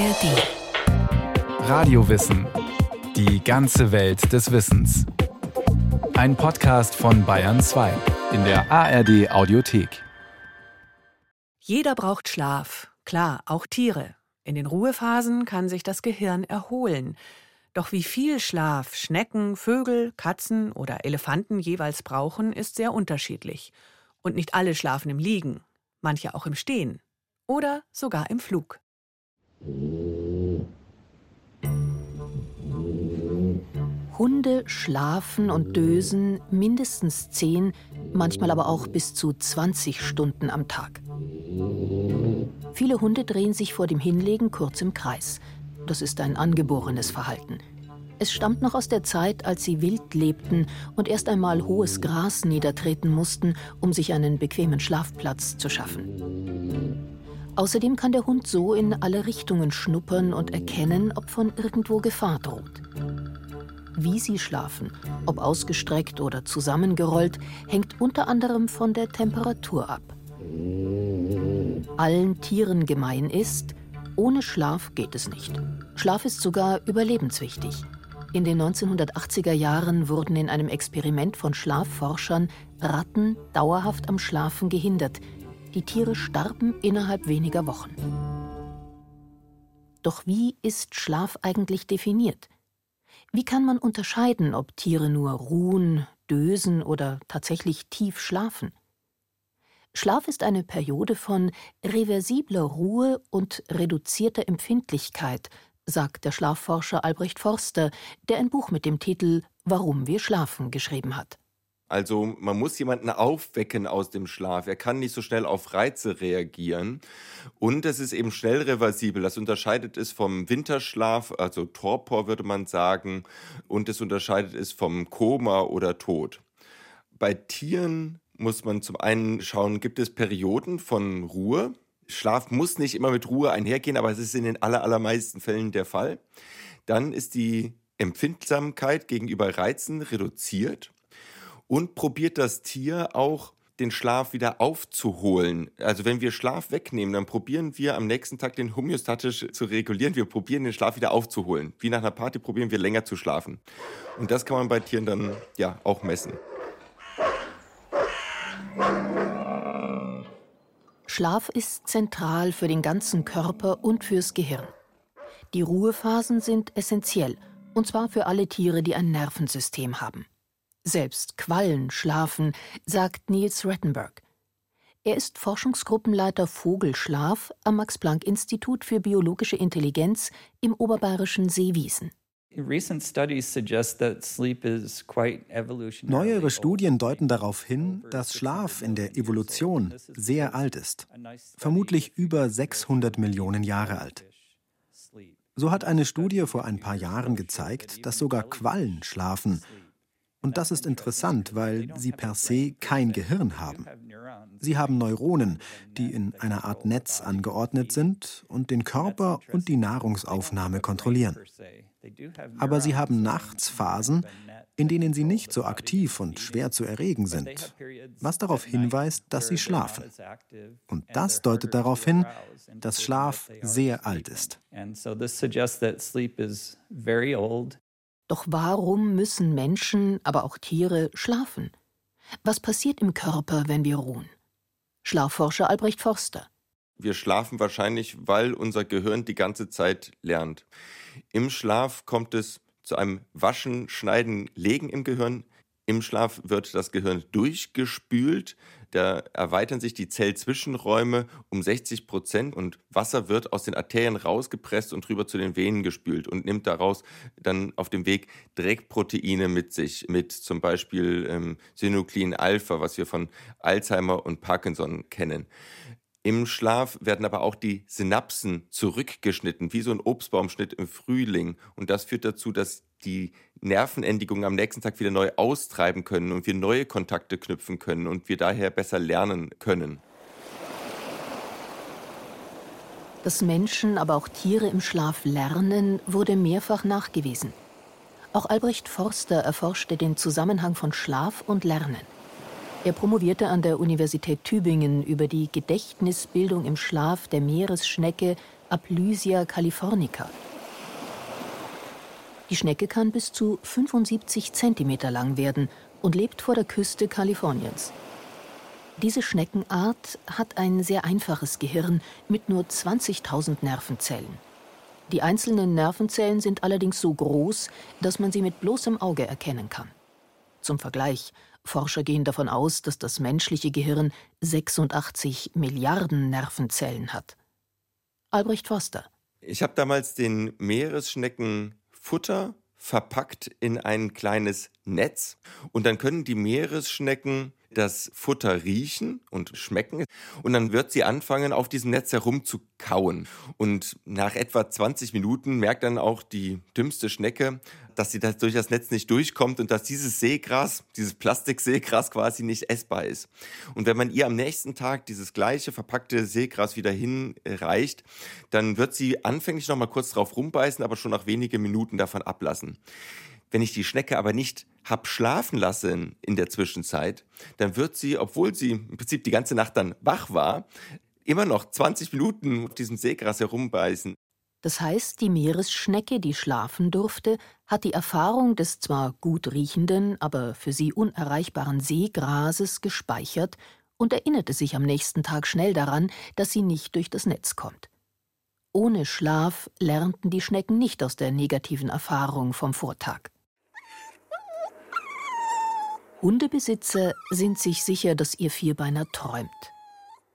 ARD. Radiowissen. Die ganze Welt des Wissens. Ein Podcast von Bayern 2 in der ARD Audiothek. Jeder braucht Schlaf. Klar, auch Tiere. In den Ruhephasen kann sich das Gehirn erholen. Doch wie viel Schlaf Schnecken, Vögel, Katzen oder Elefanten jeweils brauchen, ist sehr unterschiedlich. Und nicht alle schlafen im Liegen, manche auch im Stehen oder sogar im Flug. Hunde schlafen und dösen mindestens 10, manchmal aber auch bis zu 20 Stunden am Tag. Viele Hunde drehen sich vor dem Hinlegen kurz im Kreis. Das ist ein angeborenes Verhalten. Es stammt noch aus der Zeit, als sie wild lebten und erst einmal hohes Gras niedertreten mussten, um sich einen bequemen Schlafplatz zu schaffen. Außerdem kann der Hund so in alle Richtungen schnuppern und erkennen, ob von irgendwo Gefahr droht. Wie sie schlafen, ob ausgestreckt oder zusammengerollt, hängt unter anderem von der Temperatur ab. Allen Tieren gemein ist, ohne Schlaf geht es nicht. Schlaf ist sogar überlebenswichtig. In den 1980er Jahren wurden in einem Experiment von Schlafforschern Ratten dauerhaft am Schlafen gehindert. Die Tiere starben innerhalb weniger Wochen. Doch wie ist Schlaf eigentlich definiert? Wie kann man unterscheiden, ob Tiere nur ruhen, dösen oder tatsächlich tief schlafen? Schlaf ist eine Periode von reversibler Ruhe und reduzierter Empfindlichkeit, sagt der Schlafforscher Albrecht Forster, der ein Buch mit dem Titel Warum wir schlafen geschrieben hat. Also man muss jemanden aufwecken aus dem Schlaf. Er kann nicht so schnell auf Reize reagieren. Und es ist eben schnell reversibel. Das unterscheidet es vom Winterschlaf, also Torpor würde man sagen. Und es unterscheidet es vom Koma oder Tod. Bei Tieren muss man zum einen schauen, gibt es Perioden von Ruhe? Schlaf muss nicht immer mit Ruhe einhergehen, aber es ist in den allermeisten Fällen der Fall. Dann ist die Empfindsamkeit gegenüber Reizen reduziert und probiert das Tier auch den Schlaf wieder aufzuholen. Also wenn wir Schlaf wegnehmen, dann probieren wir am nächsten Tag den homöostatisch zu regulieren. Wir probieren den Schlaf wieder aufzuholen. Wie nach einer Party probieren wir länger zu schlafen. Und das kann man bei Tieren dann ja auch messen. Schlaf ist zentral für den ganzen Körper und fürs Gehirn. Die Ruhephasen sind essentiell, und zwar für alle Tiere, die ein Nervensystem haben. Selbst Quallen schlafen, sagt Niels Rettenberg. Er ist Forschungsgruppenleiter Vogelschlaf am Max-Planck-Institut für biologische Intelligenz im oberbayerischen Seewiesen. Neuere Studien deuten darauf hin, dass Schlaf in der Evolution sehr alt ist, vermutlich über 600 Millionen Jahre alt. So hat eine Studie vor ein paar Jahren gezeigt, dass sogar Quallen schlafen und das ist interessant, weil sie per se kein Gehirn haben. Sie haben Neuronen, die in einer Art Netz angeordnet sind und den Körper und die Nahrungsaufnahme kontrollieren. Aber sie haben nachts Phasen, in denen sie nicht so aktiv und schwer zu erregen sind, was darauf hinweist, dass sie schlafen. Und das deutet darauf hin, dass Schlaf sehr alt ist. Doch warum müssen Menschen, aber auch Tiere schlafen? Was passiert im Körper, wenn wir ruhen? Schlafforscher Albrecht Forster. Wir schlafen wahrscheinlich, weil unser Gehirn die ganze Zeit lernt. Im Schlaf kommt es zu einem Waschen, Schneiden, Legen im Gehirn. Im Schlaf wird das Gehirn durchgespült. Da erweitern sich die Zellzwischenräume um 60 Prozent und Wasser wird aus den Arterien rausgepresst und rüber zu den Venen gespült und nimmt daraus dann auf dem Weg Dreckproteine mit sich, mit zum Beispiel ähm, Synuclein Alpha, was wir von Alzheimer und Parkinson kennen. Im Schlaf werden aber auch die Synapsen zurückgeschnitten, wie so ein Obstbaumschnitt im Frühling. Und das führt dazu, dass die Nervenendigungen am nächsten Tag wieder neu austreiben können und wir neue Kontakte knüpfen können und wir daher besser lernen können. Dass Menschen, aber auch Tiere im Schlaf lernen, wurde mehrfach nachgewiesen. Auch Albrecht Forster erforschte den Zusammenhang von Schlaf und Lernen. Er promovierte an der Universität Tübingen über die Gedächtnisbildung im Schlaf der Meeresschnecke Aplysia californica. Die Schnecke kann bis zu 75 cm lang werden und lebt vor der Küste Kaliforniens. Diese Schneckenart hat ein sehr einfaches Gehirn mit nur 20.000 Nervenzellen. Die einzelnen Nervenzellen sind allerdings so groß, dass man sie mit bloßem Auge erkennen kann. Zum Vergleich, Forscher gehen davon aus, dass das menschliche Gehirn 86 Milliarden Nervenzellen hat. Albrecht Foster. Ich habe damals den Meeresschnecken Futter verpackt in ein kleines Netz und dann können die Meeresschnecken das Futter riechen und schmecken und dann wird sie anfangen, auf diesem Netz herum zu kauen. Und nach etwa 20 Minuten merkt dann auch die dümmste Schnecke, dass sie das durch das Netz nicht durchkommt und dass dieses Seegras, dieses Plastikseegras quasi nicht essbar ist. Und wenn man ihr am nächsten Tag dieses gleiche verpackte Seegras wieder hinreicht, dann wird sie anfänglich noch mal kurz drauf rumbeißen, aber schon nach wenigen Minuten davon ablassen. Wenn ich die Schnecke aber nicht hab schlafen lassen in der Zwischenzeit, dann wird sie, obwohl sie im Prinzip die ganze Nacht dann wach war, immer noch 20 Minuten auf diesem Seegras herumbeißen. Das heißt, die Meeresschnecke, die schlafen durfte, hat die Erfahrung des zwar gut riechenden, aber für sie unerreichbaren Seegrases gespeichert und erinnerte sich am nächsten Tag schnell daran, dass sie nicht durch das Netz kommt. Ohne Schlaf lernten die Schnecken nicht aus der negativen Erfahrung vom Vortag. Hundebesitzer sind sich sicher, dass ihr Vierbeiner träumt.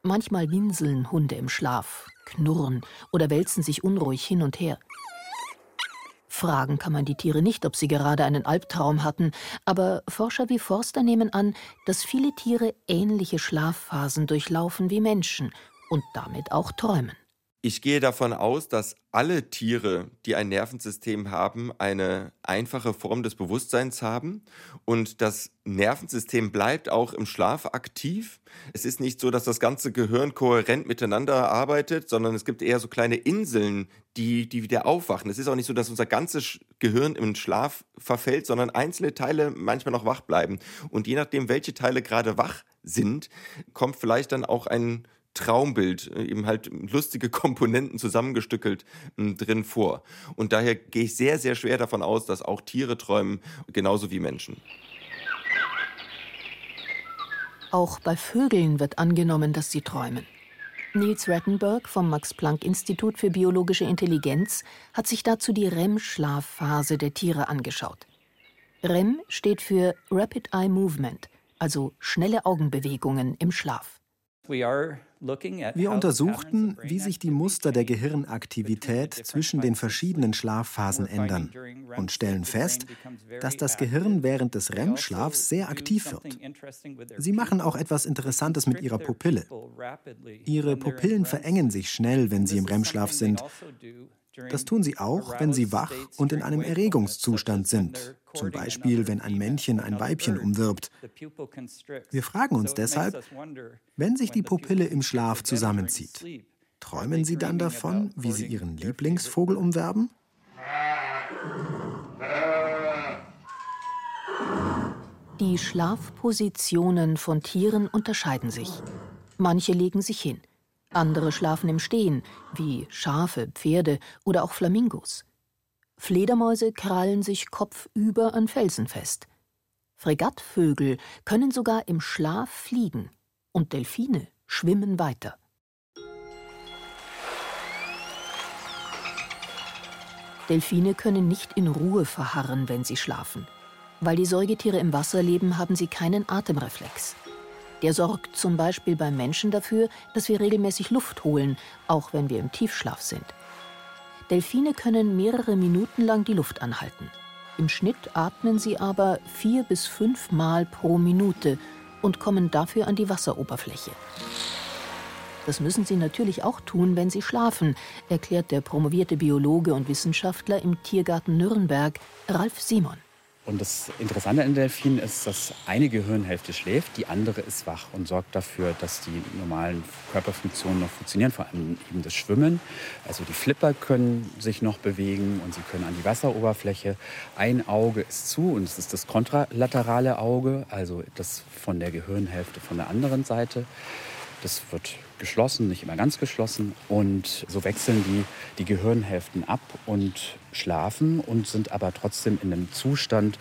Manchmal winseln Hunde im Schlaf, knurren oder wälzen sich unruhig hin und her. Fragen kann man die Tiere nicht, ob sie gerade einen Albtraum hatten, aber Forscher wie Forster nehmen an, dass viele Tiere ähnliche Schlafphasen durchlaufen wie Menschen und damit auch träumen. Ich gehe davon aus, dass alle Tiere, die ein Nervensystem haben, eine einfache Form des Bewusstseins haben und das Nervensystem bleibt auch im Schlaf aktiv. Es ist nicht so, dass das ganze Gehirn kohärent miteinander arbeitet, sondern es gibt eher so kleine Inseln, die, die wieder aufwachen. Es ist auch nicht so, dass unser ganzes Gehirn im Schlaf verfällt, sondern einzelne Teile manchmal noch wach bleiben. Und je nachdem, welche Teile gerade wach sind, kommt vielleicht dann auch ein Traumbild, äh, eben halt lustige Komponenten zusammengestückelt hm, drin vor. Und daher gehe ich sehr, sehr schwer davon aus, dass auch Tiere träumen, genauso wie Menschen. Auch bei Vögeln wird angenommen, dass sie träumen. Niels Rattenberg vom Max-Planck-Institut für biologische Intelligenz hat sich dazu die REM-Schlafphase der Tiere angeschaut. REM steht für Rapid Eye Movement, also schnelle Augenbewegungen im Schlaf. Wir untersuchten, wie sich die Muster der Gehirnaktivität zwischen den verschiedenen Schlafphasen ändern und stellen fest, dass das Gehirn während des REM-Schlafs sehr aktiv wird. Sie machen auch etwas Interessantes mit ihrer Pupille. Ihre Pupillen verengen sich schnell, wenn sie im REM-Schlaf sind das tun sie auch, wenn sie wach und in einem Erregungszustand sind, zum Beispiel wenn ein Männchen ein Weibchen umwirbt. Wir fragen uns deshalb, wenn sich die Pupille im Schlaf zusammenzieht, träumen sie dann davon, wie sie ihren Lieblingsvogel umwerben? Die Schlafpositionen von Tieren unterscheiden sich. Manche legen sich hin. Andere schlafen im Stehen, wie Schafe, Pferde oder auch Flamingos. Fledermäuse krallen sich kopfüber an Felsen fest. Fregattvögel können sogar im Schlaf fliegen und Delfine schwimmen weiter. Delfine können nicht in Ruhe verharren, wenn sie schlafen. Weil die Säugetiere im Wasser leben, haben sie keinen Atemreflex. Der sorgt zum Beispiel beim Menschen dafür, dass wir regelmäßig Luft holen, auch wenn wir im Tiefschlaf sind. Delfine können mehrere Minuten lang die Luft anhalten. Im Schnitt atmen sie aber vier bis fünf Mal pro Minute und kommen dafür an die Wasseroberfläche. Das müssen sie natürlich auch tun, wenn sie schlafen, erklärt der promovierte Biologe und Wissenschaftler im Tiergarten Nürnberg, Ralf Simon. Und das Interessante an Delfinen ist, dass eine Gehirnhälfte schläft, die andere ist wach und sorgt dafür, dass die normalen Körperfunktionen noch funktionieren, vor allem eben das Schwimmen. Also die Flipper können sich noch bewegen und sie können an die Wasseroberfläche. Ein Auge ist zu und es ist das kontralaterale Auge, also das von der Gehirnhälfte von der anderen Seite. Das wird geschlossen, nicht immer ganz geschlossen. Und so wechseln die die Gehirnhälften ab und schlafen und sind aber trotzdem in einem Zustand,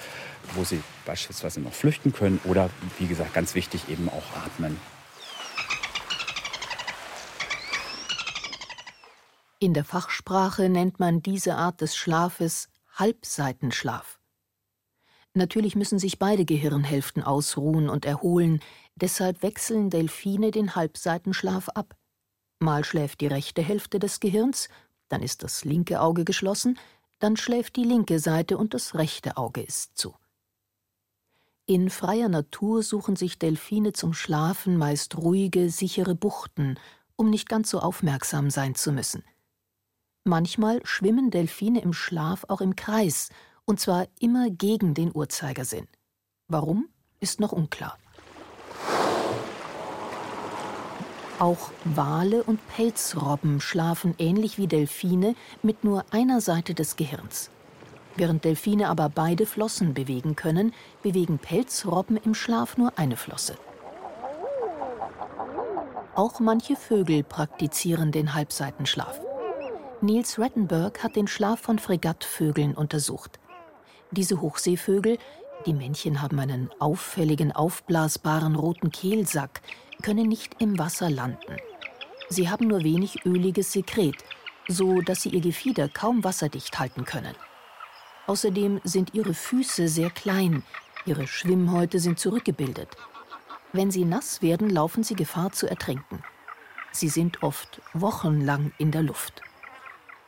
wo sie beispielsweise noch flüchten können oder, wie gesagt, ganz wichtig, eben auch atmen. In der Fachsprache nennt man diese Art des Schlafes Halbseitenschlaf. Natürlich müssen sich beide Gehirnhälften ausruhen und erholen, deshalb wechseln Delfine den Halbseitenschlaf ab. Mal schläft die rechte Hälfte des Gehirns, dann ist das linke Auge geschlossen, dann schläft die linke Seite und das rechte Auge ist zu. In freier Natur suchen sich Delfine zum Schlafen meist ruhige, sichere Buchten, um nicht ganz so aufmerksam sein zu müssen. Manchmal schwimmen Delfine im Schlaf auch im Kreis, und zwar immer gegen den Uhrzeigersinn. Warum, ist noch unklar. Auch Wale und Pelzrobben schlafen ähnlich wie Delfine mit nur einer Seite des Gehirns. Während Delfine aber beide Flossen bewegen können, bewegen Pelzrobben im Schlaf nur eine Flosse. Auch manche Vögel praktizieren den Halbseitenschlaf. Niels Rettenberg hat den Schlaf von Fregattvögeln untersucht. Diese Hochseevögel, die Männchen haben einen auffälligen, aufblasbaren roten Kehlsack, können nicht im Wasser landen. Sie haben nur wenig öliges Sekret, so dass sie ihr Gefieder kaum wasserdicht halten können. Außerdem sind ihre Füße sehr klein, ihre Schwimmhäute sind zurückgebildet. Wenn sie nass werden, laufen sie Gefahr zu ertrinken. Sie sind oft wochenlang in der Luft.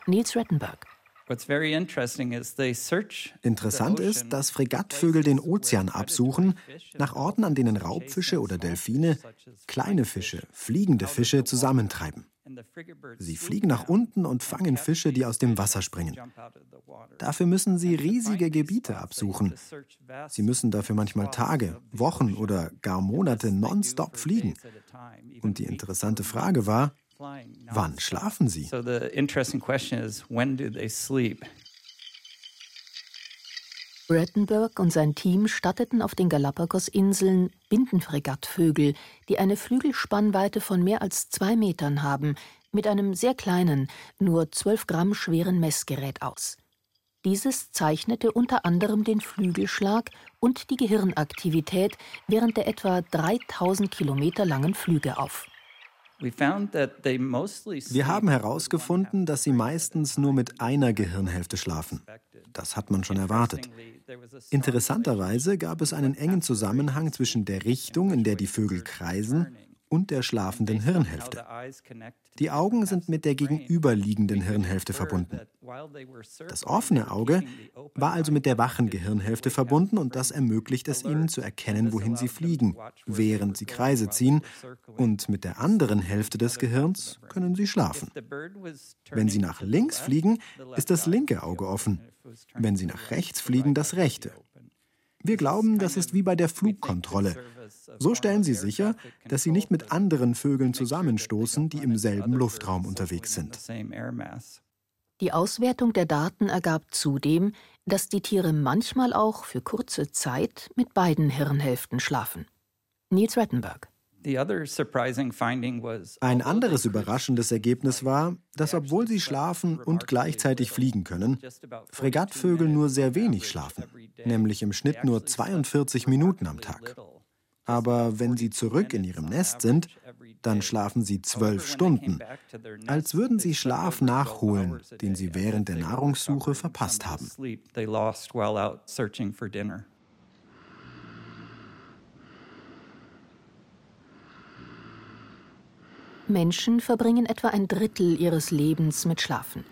Niels Rettenberg. Interessant ist, dass Fregattvögel den Ozean absuchen, nach Orten, an denen Raubfische oder Delfine kleine Fische, fliegende Fische zusammentreiben. Sie fliegen nach unten und fangen Fische, die aus dem Wasser springen. Dafür müssen sie riesige Gebiete absuchen. Sie müssen dafür manchmal Tage, Wochen oder gar Monate nonstop fliegen. Und die interessante Frage war, Wann schlafen sie? So the interesting question is when do they sleep? Brettenberg und sein Team statteten auf den Galapagos-Inseln Bindenfregattvögel, die eine Flügelspannweite von mehr als zwei Metern haben, mit einem sehr kleinen, nur 12 Gramm schweren Messgerät aus. Dieses zeichnete unter anderem den Flügelschlag und die Gehirnaktivität während der etwa 3000 Kilometer langen Flüge auf. Wir haben herausgefunden, dass sie meistens nur mit einer Gehirnhälfte schlafen. Das hat man schon erwartet. Interessanterweise gab es einen engen Zusammenhang zwischen der Richtung, in der die Vögel kreisen, und der schlafenden Hirnhälfte. Die Augen sind mit der gegenüberliegenden Hirnhälfte verbunden. Das offene Auge war also mit der wachen Gehirnhälfte verbunden und das ermöglicht es ihnen zu erkennen, wohin sie fliegen, während sie Kreise ziehen. Und mit der anderen Hälfte des Gehirns können sie schlafen. Wenn sie nach links fliegen, ist das linke Auge offen. Wenn sie nach rechts fliegen, das rechte. Wir glauben, das ist wie bei der Flugkontrolle. So stellen sie sicher, dass sie nicht mit anderen Vögeln zusammenstoßen, die im selben Luftraum unterwegs sind. Die Auswertung der Daten ergab zudem, dass die Tiere manchmal auch für kurze Zeit mit beiden Hirnhälften schlafen. Niels Rettenberg. Ein anderes überraschendes Ergebnis war, dass obwohl sie schlafen und gleichzeitig fliegen können, Fregattvögel nur sehr wenig schlafen, nämlich im Schnitt nur 42 Minuten am Tag. Aber wenn sie zurück in ihrem Nest sind, dann schlafen sie zwölf Stunden, als würden sie Schlaf nachholen, den sie während der Nahrungssuche verpasst haben. Menschen verbringen etwa ein Drittel ihres Lebens mit Schlafen.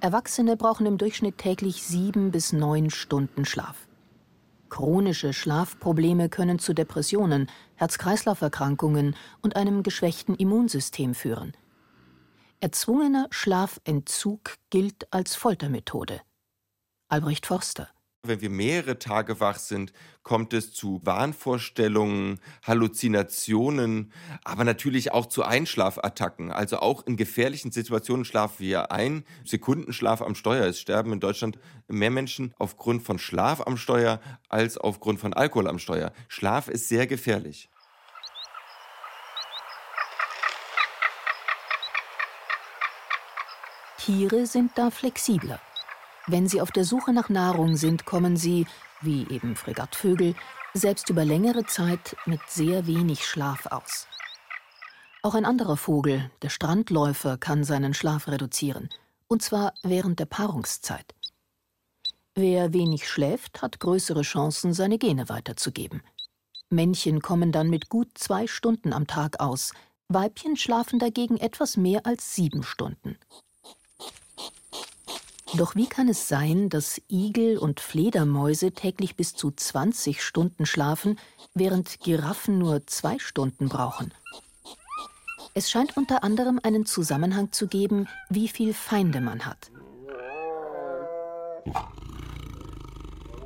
Erwachsene brauchen im Durchschnitt täglich sieben bis neun Stunden Schlaf. Chronische Schlafprobleme können zu Depressionen, Herz-Kreislauf-Erkrankungen und einem geschwächten Immunsystem führen. Erzwungener Schlafentzug gilt als Foltermethode. Albrecht Forster wenn wir mehrere Tage wach sind, kommt es zu Wahnvorstellungen, Halluzinationen, aber natürlich auch zu Einschlafattacken. Also auch in gefährlichen Situationen schlafen wir ein. Sekundenschlaf am Steuer. Es sterben in Deutschland mehr Menschen aufgrund von Schlaf am Steuer als aufgrund von Alkohol am Steuer. Schlaf ist sehr gefährlich. Tiere sind da flexibler. Wenn sie auf der Suche nach Nahrung sind, kommen sie, wie eben Fregattvögel, selbst über längere Zeit mit sehr wenig Schlaf aus. Auch ein anderer Vogel, der Strandläufer, kann seinen Schlaf reduzieren, und zwar während der Paarungszeit. Wer wenig schläft, hat größere Chancen, seine Gene weiterzugeben. Männchen kommen dann mit gut zwei Stunden am Tag aus, Weibchen schlafen dagegen etwas mehr als sieben Stunden. Doch wie kann es sein, dass Igel und Fledermäuse täglich bis zu 20 Stunden schlafen, während Giraffen nur zwei Stunden brauchen? Es scheint unter anderem einen Zusammenhang zu geben, wie viel Feinde man hat.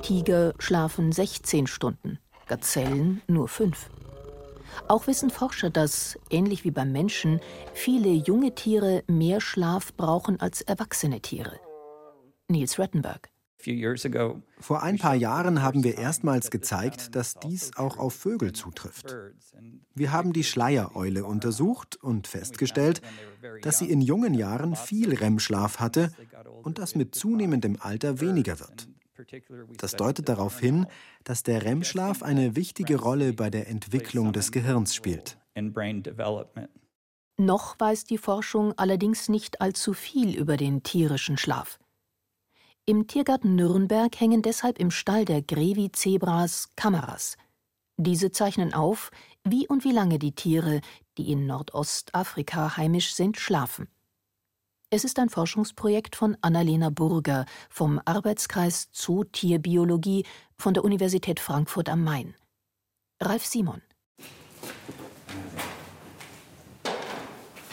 Tiger schlafen 16 Stunden, Gazellen nur 5. Auch wissen Forscher, dass, ähnlich wie beim Menschen, viele junge Tiere mehr Schlaf brauchen als erwachsene Tiere. Niels Rettenberg. Vor ein paar Jahren haben wir erstmals gezeigt, dass dies auch auf Vögel zutrifft. Wir haben die Schleiereule untersucht und festgestellt, dass sie in jungen Jahren viel REM-Schlaf hatte und das mit zunehmendem Alter weniger wird. Das deutet darauf hin, dass der REM-Schlaf eine wichtige Rolle bei der Entwicklung des Gehirns spielt. Noch weiß die Forschung allerdings nicht allzu viel über den tierischen Schlaf. Im Tiergarten Nürnberg hängen deshalb im Stall der Grevi-Zebras Kameras. Diese zeichnen auf, wie und wie lange die Tiere, die in Nordostafrika heimisch sind, schlafen. Es ist ein Forschungsprojekt von Annalena Burger vom Arbeitskreis Zootierbiologie von der Universität Frankfurt am Main. Ralf Simon.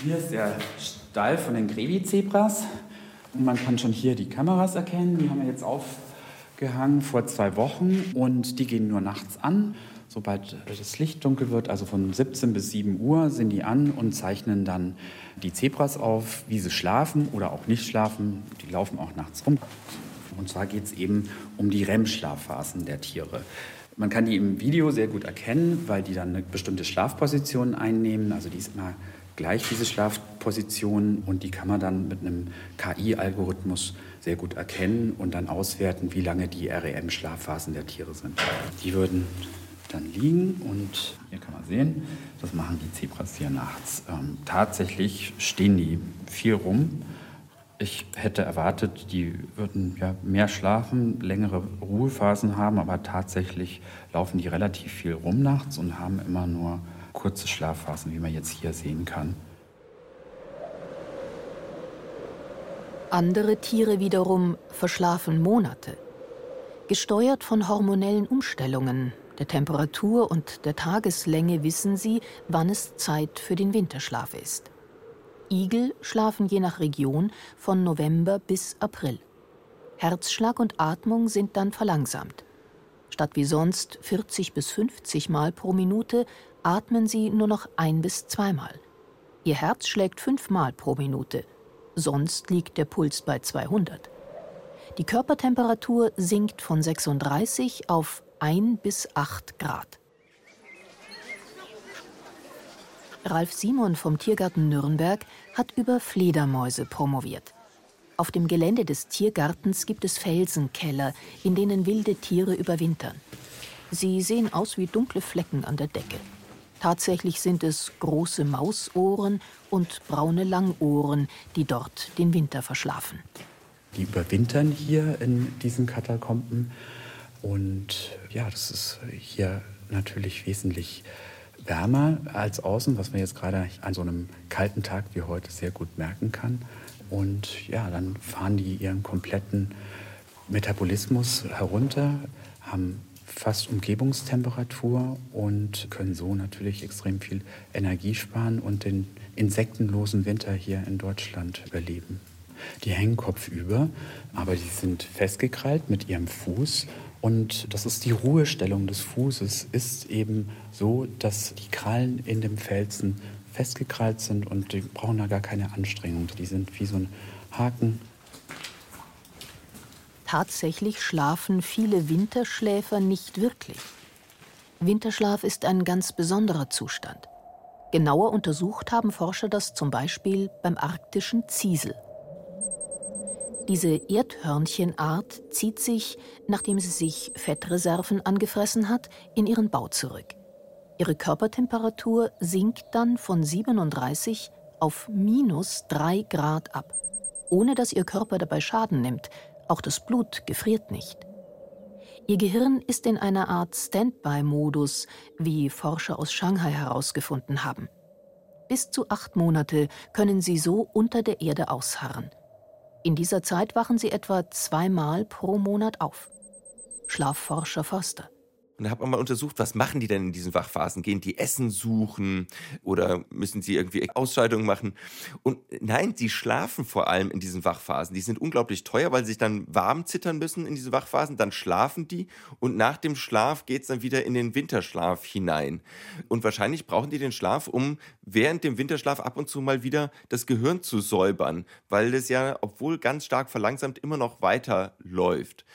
Hier ist der Stall von den Grevi-Zebras. Und man kann schon hier die Kameras erkennen. Die haben wir jetzt aufgehangen vor zwei Wochen und die gehen nur nachts an. Sobald das Licht dunkel wird, also von 17 bis 7 Uhr, sind die an und zeichnen dann die Zebras auf, wie sie schlafen oder auch nicht schlafen. Die laufen auch nachts rum. Und zwar geht es eben um die REM-Schlafphasen der Tiere. Man kann die im Video sehr gut erkennen, weil die dann eine bestimmte Schlafposition einnehmen. Also die ist immer gleich, diese Schlafposition. Und die kann man dann mit einem KI-Algorithmus sehr gut erkennen und dann auswerten, wie lange die REM-Schlafphasen der Tiere sind. Die würden dann liegen und hier kann man sehen, das machen die Zebras hier nachts. Ähm, tatsächlich stehen die viel rum. Ich hätte erwartet, die würden ja mehr schlafen, längere Ruhephasen haben, aber tatsächlich laufen die relativ viel rum nachts und haben immer nur kurze Schlafphasen, wie man jetzt hier sehen kann. Andere Tiere wiederum verschlafen Monate. Gesteuert von hormonellen Umstellungen, der Temperatur und der Tageslänge wissen sie, wann es Zeit für den Winterschlaf ist. Igel schlafen je nach Region von November bis April. Herzschlag und Atmung sind dann verlangsamt. Statt wie sonst 40 bis 50 Mal pro Minute atmen sie nur noch ein bis zweimal. Ihr Herz schlägt fünfmal pro Minute. Sonst liegt der Puls bei 200. Die Körpertemperatur sinkt von 36 auf 1 bis 8 Grad. Ralf Simon vom Tiergarten Nürnberg hat über Fledermäuse promoviert. Auf dem Gelände des Tiergartens gibt es Felsenkeller, in denen wilde Tiere überwintern. Sie sehen aus wie dunkle Flecken an der Decke. Tatsächlich sind es große Mausohren und braune Langohren, die dort den Winter verschlafen. Die überwintern hier in diesen Katakomben. Und ja, das ist hier natürlich wesentlich wärmer als außen, was man jetzt gerade an so einem kalten Tag wie heute sehr gut merken kann. Und ja, dann fahren die ihren kompletten Metabolismus herunter, haben fast Umgebungstemperatur und können so natürlich extrem viel Energie sparen und den insektenlosen Winter hier in Deutschland überleben. Die hängen kopfüber, aber die sind festgekrallt mit ihrem Fuß und das ist die Ruhestellung des Fußes, ist eben so, dass die Krallen in dem Felsen festgekrallt sind und die brauchen da gar keine Anstrengung. Die sind wie so ein Haken Tatsächlich schlafen viele Winterschläfer nicht wirklich. Winterschlaf ist ein ganz besonderer Zustand. Genauer untersucht haben Forscher das zum Beispiel beim arktischen Ziesel. Diese Erdhörnchenart zieht sich, nachdem sie sich Fettreserven angefressen hat, in ihren Bau zurück. Ihre Körpertemperatur sinkt dann von 37 auf minus 3 Grad ab, ohne dass ihr Körper dabei Schaden nimmt. Auch das Blut gefriert nicht. Ihr Gehirn ist in einer Art Standby-Modus, wie Forscher aus Shanghai herausgefunden haben. Bis zu acht Monate können sie so unter der Erde ausharren. In dieser Zeit wachen sie etwa zweimal pro Monat auf. Schlafforscher Foster. Und hat man mal untersucht, was machen die denn in diesen Wachphasen? Gehen die Essen suchen oder müssen sie irgendwie Ausscheidungen machen? Und nein, die schlafen vor allem in diesen Wachphasen. Die sind unglaublich teuer, weil sie sich dann warm zittern müssen in diese Wachphasen. Dann schlafen die und nach dem Schlaf geht es dann wieder in den Winterschlaf hinein. Und wahrscheinlich brauchen die den Schlaf, um während dem Winterschlaf ab und zu mal wieder das Gehirn zu säubern, weil das ja, obwohl ganz stark verlangsamt, immer noch weiter läuft.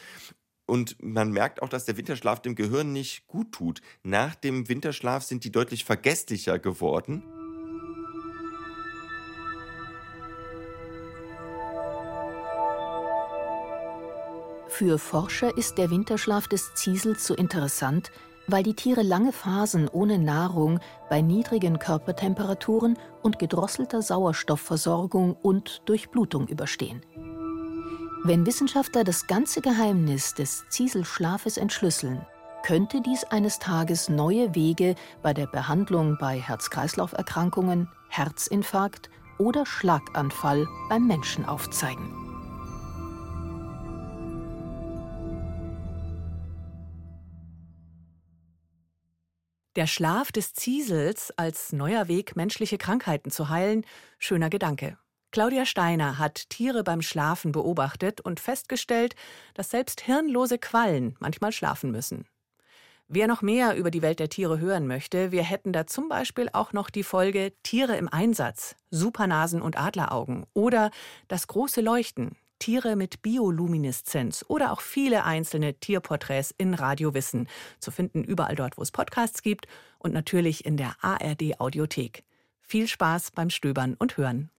Und man merkt auch, dass der Winterschlaf dem Gehirn nicht gut tut. Nach dem Winterschlaf sind die deutlich vergesslicher geworden. Für Forscher ist der Winterschlaf des Ziesels so interessant, weil die Tiere lange Phasen ohne Nahrung bei niedrigen Körpertemperaturen und gedrosselter Sauerstoffversorgung und Durchblutung überstehen. Wenn Wissenschaftler das ganze Geheimnis des Zieselschlafes entschlüsseln, könnte dies eines Tages neue Wege bei der Behandlung bei Herz-Kreislauf-Erkrankungen, Herzinfarkt oder Schlaganfall beim Menschen aufzeigen. Der Schlaf des Ziesels als neuer Weg, menschliche Krankheiten zu heilen, schöner Gedanke. Claudia Steiner hat Tiere beim Schlafen beobachtet und festgestellt, dass selbst hirnlose Quallen manchmal schlafen müssen. Wer noch mehr über die Welt der Tiere hören möchte, wir hätten da zum Beispiel auch noch die Folge Tiere im Einsatz, Supernasen und Adleraugen oder das große Leuchten, Tiere mit Biolumineszenz oder auch viele einzelne Tierporträts in Radio Wissen, zu finden überall dort, wo es Podcasts gibt und natürlich in der ARD Audiothek. Viel Spaß beim Stöbern und Hören.